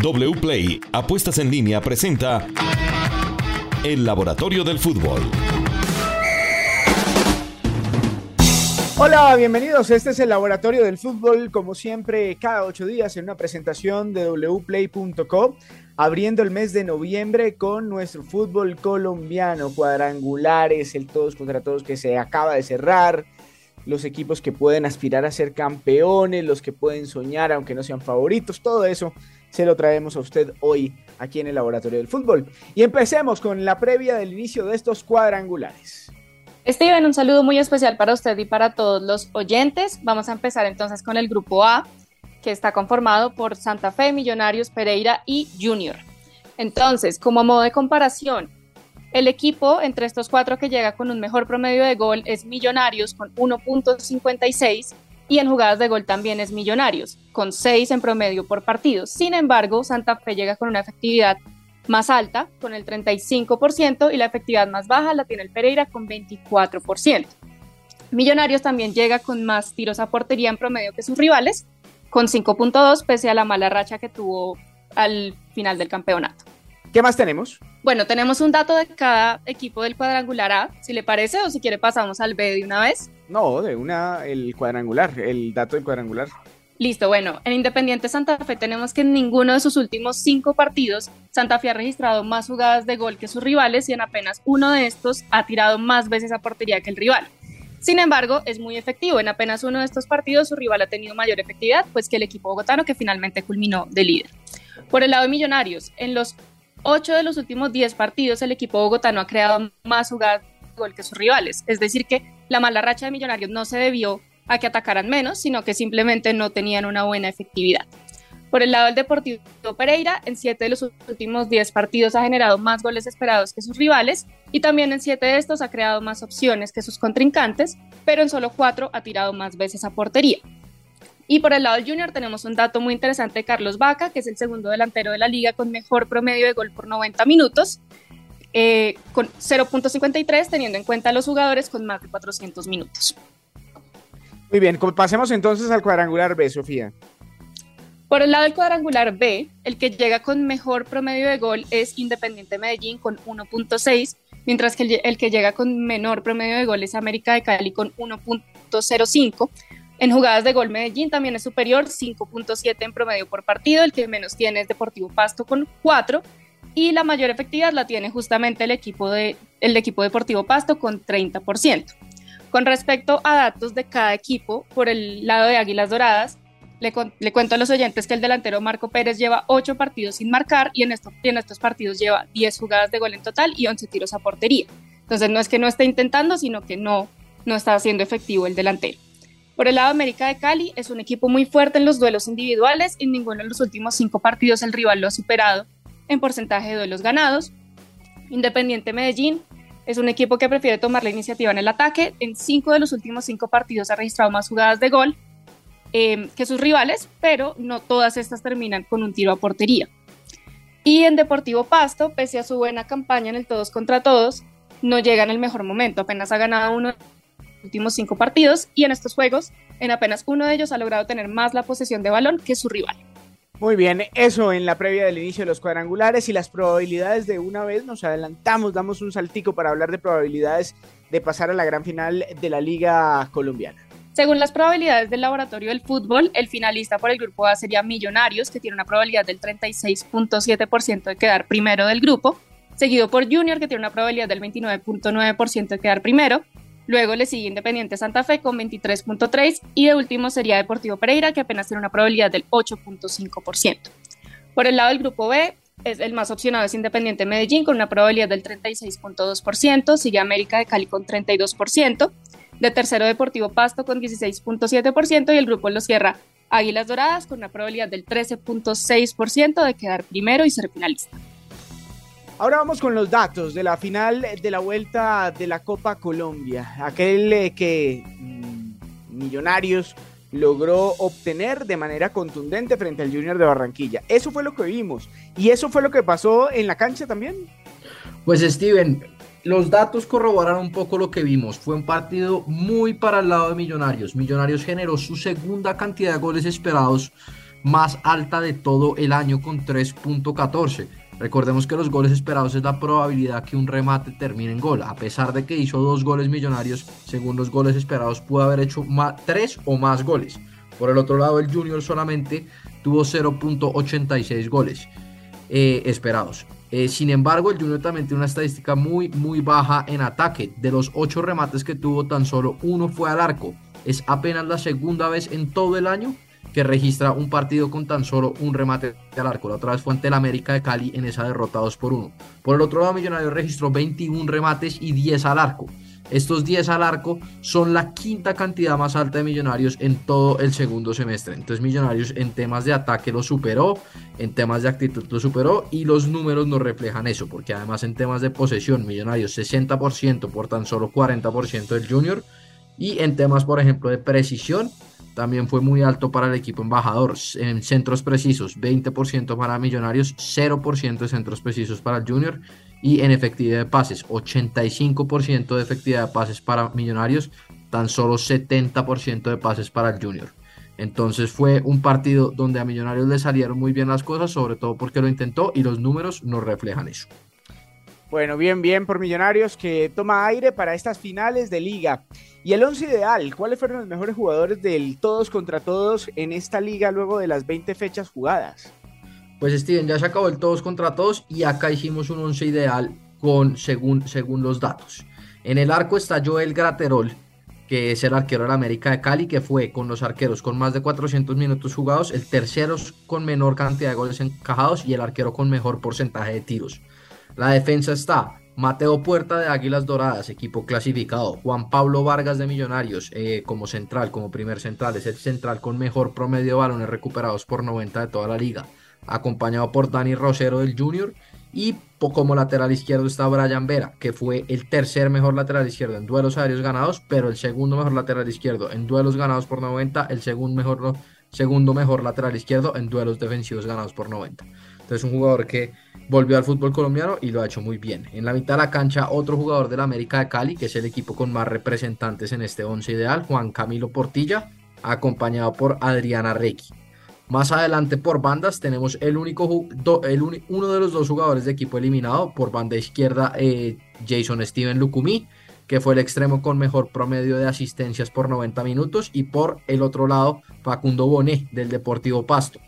WPLAY Apuestas en línea presenta El Laboratorio del Fútbol. Hola, bienvenidos. Este es el Laboratorio del Fútbol, como siempre, cada ocho días en una presentación de wplay.co, abriendo el mes de noviembre con nuestro fútbol colombiano, cuadrangulares, el todos contra todos que se acaba de cerrar, los equipos que pueden aspirar a ser campeones, los que pueden soñar aunque no sean favoritos, todo eso se lo traemos a usted hoy aquí en el Laboratorio del Fútbol. Y empecemos con la previa del inicio de estos cuadrangulares. Steven, un saludo muy especial para usted y para todos los oyentes. Vamos a empezar entonces con el grupo A, que está conformado por Santa Fe, Millonarios, Pereira y Junior. Entonces, como modo de comparación, el equipo entre estos cuatro que llega con un mejor promedio de gol es Millonarios con 1.56 y en jugadas de gol también es Millonarios, con 6 en promedio por partido. Sin embargo, Santa Fe llega con una efectividad más alta, con el 35%, y la efectividad más baja la tiene el Pereira con 24%. Millonarios también llega con más tiros a portería en promedio que sus rivales, con 5.2, pese a la mala racha que tuvo al final del campeonato. ¿Qué más tenemos? Bueno, tenemos un dato de cada equipo del cuadrangular A, si le parece, o si quiere pasamos al B de una vez. No, de una, el cuadrangular, el dato del cuadrangular. Listo, bueno, en Independiente Santa Fe tenemos que en ninguno de sus últimos cinco partidos Santa Fe ha registrado más jugadas de gol que sus rivales y en apenas uno de estos ha tirado más veces a portería que el rival. Sin embargo, es muy efectivo. En apenas uno de estos partidos su rival ha tenido mayor efectividad, pues que el equipo bogotano que finalmente culminó de líder. Por el lado de Millonarios, en los ocho de los últimos diez partidos el equipo bogotano ha creado más jugadas de gol que sus rivales. Es decir, que la mala racha de Millonarios no se debió a que atacaran menos, sino que simplemente no tenían una buena efectividad. Por el lado del Deportivo Pereira, en siete de los últimos 10 partidos ha generado más goles esperados que sus rivales y también en siete de estos ha creado más opciones que sus contrincantes, pero en solo cuatro ha tirado más veces a portería. Y por el lado del Junior tenemos un dato muy interesante de Carlos Vaca, que es el segundo delantero de la liga con mejor promedio de gol por 90 minutos, eh, con 0.53 teniendo en cuenta a los jugadores con más de 400 minutos. Muy bien, pasemos entonces al cuadrangular B, Sofía. Por el lado del cuadrangular B, el que llega con mejor promedio de gol es Independiente Medellín con 1.6, mientras que el, que llega con menor promedio de gol es América de Cali con 1.05. En jugadas de gol Medellín también es superior, 5.7 en promedio por partido, el que menos tiene es Deportivo Pasto con 4 y la mayor efectividad la tiene justamente el equipo, de, el equipo Deportivo Pasto con 30%. Con respecto a datos de cada equipo, por el lado de Águilas Doradas, le, cuento a los oyentes que el delantero Marco Pérez lleva 8 partidos sin marcar y en, en estos partidos lleva 10 jugadas de gol en total y 11 tiros a portería. Entonces no es que no esté intentando, sino que no, no está haciendo efectivo el delantero. Por el lado de América de Cali, es un equipo muy fuerte en los duelos individuales y ninguno de los últimos cinco partidos el rival lo ha superado en porcentaje de duelos ganados. Independiente Medellín es un equipo que prefiere tomar la iniciativa en el ataque. En cinco de los últimos cinco partidos ha registrado más jugadas de gol em, que sus rivales, pero no todas estas terminan con un tiro a portería. Y en Deportivo Pasto, pese a su buena campaña en el todos contra todos, no llega en el mejor momento. Apenas ha ganado uno de los últimos cinco partidos y en estos juegos, en apenas uno de ellos ha logrado tener más la posesión de balón que su rival. Muy bien, eso en la previa del inicio de los cuadrangulares y las probabilidades de una vez nos adelantamos, damos un saltico para hablar de probabilidades de pasar a la gran final de la Liga Colombiana. Según las probabilidades del laboratorio del fútbol, el finalista por el grupo A sería Millonarios, que tiene una probabilidad del 36.7% de quedar primero del grupo, seguido por Junior, que tiene una probabilidad del 29.9% de quedar primero, Luego le sigue Independiente Santa Fe con 23.3 y de último sería Deportivo Pereira que apenas tiene una probabilidad del 8.5%. Por el lado del grupo B, es el más opcionado es Independiente Medellín con una probabilidad del 36.2%, sigue América de Cali con 32%, de tercero Deportivo Pasto con 16.7% y el grupo lo cierra Águilas Doradas con una probabilidad del 13.6% de quedar primero y ser finalista. Ahora vamos con los datos de la final de la vuelta de la Copa Colombia. Aquel eh, que mm, Millonarios logró obtener de manera contundente frente al Junior de Barranquilla. Eso fue lo que vimos. ¿Y eso fue lo que pasó en la cancha también? Pues Steven, los datos corroboran un poco lo que vimos. Fue un partido muy para el lado de Millonarios. Millonarios generó su segunda cantidad de goles esperados más alta de todo el año con 3.14. Recordemos que los goles esperados es la probabilidad que un remate termine en gol. A pesar de que hizo dos goles millonarios, según los goles esperados, pudo haber hecho tres o más goles. Por el otro lado, el Junior solamente tuvo 0.86 goles eh, esperados. Eh, sin embargo, el Junior también tiene una estadística muy, muy baja en ataque. De los ocho remates que tuvo, tan solo uno fue al arco. Es apenas la segunda vez en todo el año que registra un partido con tan solo un remate al arco. La otra vez fue ante el América de Cali en esa derrota 2 por 1. Por el otro lado, Millonarios registró 21 remates y 10 al arco. Estos 10 al arco son la quinta cantidad más alta de Millonarios en todo el segundo semestre. Entonces Millonarios en temas de ataque lo superó, en temas de actitud lo superó y los números nos reflejan eso, porque además en temas de posesión Millonarios 60% por tan solo 40% del Junior y en temas por ejemplo de precisión también fue muy alto para el equipo embajador. En centros precisos, 20% para Millonarios, 0% de centros precisos para el Junior. Y en efectividad de pases, 85% de efectividad de pases para Millonarios, tan solo 70% de pases para el Junior. Entonces fue un partido donde a Millonarios le salieron muy bien las cosas, sobre todo porque lo intentó y los números nos reflejan eso. Bueno, bien, bien por Millonarios que toma aire para estas finales de liga. Y el 11 ideal, ¿cuáles fueron los mejores jugadores del todos contra todos en esta liga luego de las 20 fechas jugadas? Pues Steven, ya se acabó el todos contra todos y acá hicimos un 11 ideal con según, según los datos. En el arco está Joel Graterol, que es el arquero de la América de Cali, que fue con los arqueros con más de 400 minutos jugados, el tercero con menor cantidad de goles encajados y el arquero con mejor porcentaje de tiros. La defensa está Mateo Puerta de Águilas Doradas, equipo clasificado. Juan Pablo Vargas de Millonarios eh, como central, como primer central. Es el central con mejor promedio de balones recuperados por 90 de toda la liga. Acompañado por Dani Rosero del Junior. Y como lateral izquierdo está Brian Vera, que fue el tercer mejor lateral izquierdo en duelos aéreos ganados, pero el segundo mejor lateral izquierdo en duelos ganados por 90, el segundo mejor, segundo mejor lateral izquierdo en duelos defensivos ganados por 90. Entonces un jugador que volvió al fútbol colombiano y lo ha hecho muy bien. En la mitad de la cancha otro jugador de la América de Cali, que es el equipo con más representantes en este once ideal, Juan Camilo Portilla, acompañado por Adriana Requi. Más adelante por bandas tenemos el único el uno de los dos jugadores de equipo eliminado por banda izquierda eh, Jason Steven Lucumí, que fue el extremo con mejor promedio de asistencias por 90 minutos y por el otro lado Facundo Bonet del Deportivo Pasto.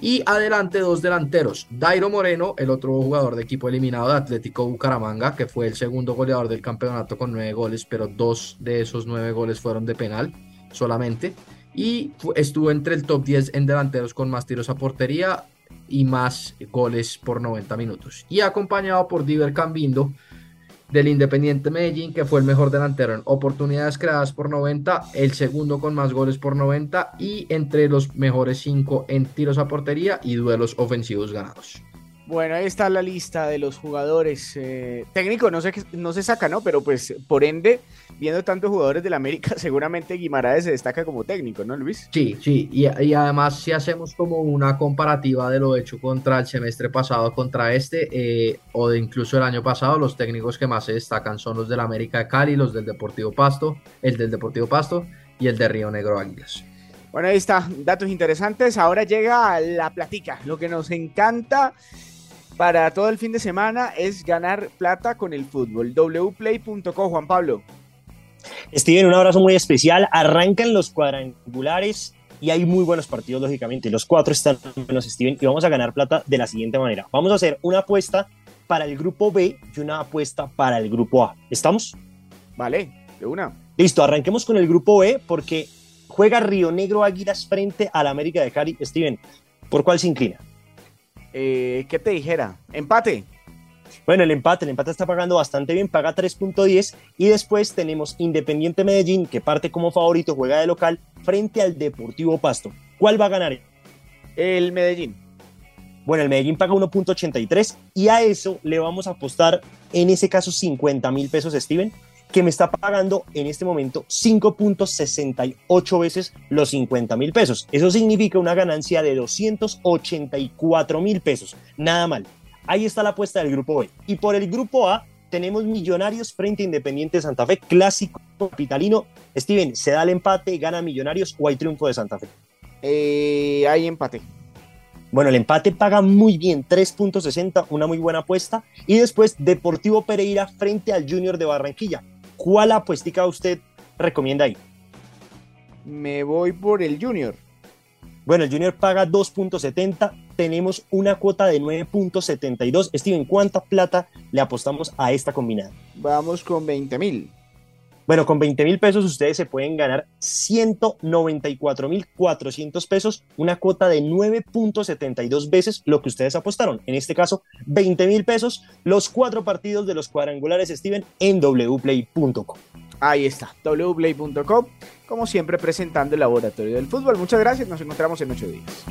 Y adelante dos delanteros, Dairo Moreno, el otro jugador de equipo eliminado de Atlético Bucaramanga, que fue el segundo goleador del campeonato con nueve goles, pero dos de esos nueve goles fueron de penal solamente. Y estuvo entre el top 10 en delanteros con más tiros a portería y más goles por 90 minutos. Y acompañado por Diver Cambindo, del Independiente Medellín, que fue el mejor delantero en oportunidades creadas por 90, el segundo con más goles por 90 y entre los mejores 5 en tiros a portería y duelos ofensivos ganados. Bueno, ahí está la lista de los jugadores. Eh, técnico no se, no se saca, ¿no? Pero pues por ende, viendo tantos jugadores del América, seguramente Guimaraes se destaca como técnico, ¿no, Luis? Sí, sí. Y, además, si hacemos como una comparativa de lo hecho contra el semestre pasado, contra este, eh, o de incluso el año pasado, los técnicos que más se destacan son los del América de Cali, los del Deportivo Pasto, el del Deportivo Pasto y el de Río Negro Águilas. Bueno, ahí está, datos interesantes. Ahora llega la platica, lo que nos encanta para todo el fin de semana es ganar plata con el fútbol. wplay.co, Juan Pablo. Steven, un abrazo muy especial. Arrancan los cuadrangulares y hay muy buenos partidos, lógicamente. Los cuatro están buenos, Steven, y vamos a ganar plata de la siguiente manera. Vamos a hacer una apuesta para el grupo B y una apuesta para el grupo A. ¿Estamos? Vale, de una. Listo, arranquemos con el grupo B porque juega Río Negro Águilas frente al América de Cali. Steven, ¿por cuál se inclina? Eh, ¿qué te dijera? Empate. Bueno, el empate, el empate está pagando bastante bien, paga 3.10 y después tenemos Independiente Medellín que parte como favorito, juega de local frente al Deportivo Pasto. ¿Cuál va a ganar? El Medellín. Bueno, el Medellín paga 1.83 y a eso le vamos a apostar en ese caso 50 mil pesos, Steven, que me está pagando en este momento 5.68 veces los 50 mil pesos. Eso significa una ganancia de 284 mil pesos. Nada mal. Ahí está la apuesta del grupo B. Y por el grupo A tenemos Millonarios frente a Independiente de Santa Fe, clásico capitalino. Steven, ¿se da el empate, gana Millonarios o hay triunfo de Santa Fe? Eh, hay empate. Bueno, el empate paga muy bien, 3.60, una muy buena apuesta. Y después Deportivo Pereira frente al Junior de Barranquilla. ¿Cuál apuestica usted recomienda ahí? Me voy por el Junior. Bueno, el Junior paga 2.70, tenemos una cuota de 9.72. Steven, ¿cuánta plata le apostamos a esta combinada? Vamos con 20 mil. Bueno, con 20 mil pesos ustedes se pueden ganar 194 mil 400 pesos, una cuota de 9.72 veces lo que ustedes apostaron. En este caso, 20 mil pesos, los cuatro partidos de los cuadrangulares Steven en wplay.com. Ahí está, wplay.com, como siempre presentando el laboratorio del fútbol. Muchas gracias, nos encontramos en ocho días.